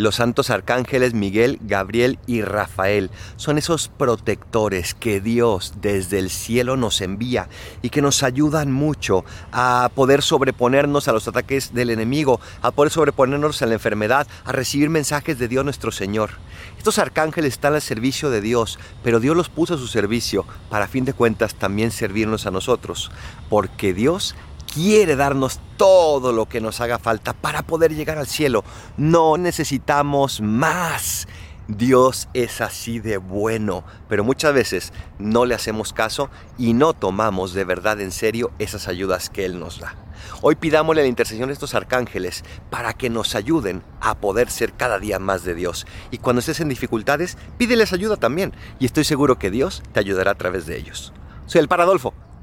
Los santos arcángeles Miguel, Gabriel y Rafael son esos protectores que Dios desde el cielo nos envía y que nos ayudan mucho a poder sobreponernos a los ataques del enemigo, a poder sobreponernos a la enfermedad, a recibir mensajes de Dios nuestro Señor. Estos arcángeles están al servicio de Dios, pero Dios los puso a su servicio para a fin de cuentas también servirnos a nosotros, porque Dios quiere darnos todo lo que nos haga falta para poder llegar al cielo. No necesitamos más. Dios es así de bueno, pero muchas veces no le hacemos caso y no tomamos de verdad en serio esas ayudas que Él nos da. Hoy pidámosle la intercesión de estos arcángeles para que nos ayuden a poder ser cada día más de Dios. Y cuando estés en dificultades, pídeles ayuda también. Y estoy seguro que Dios te ayudará a través de ellos. Soy el Paradolfo.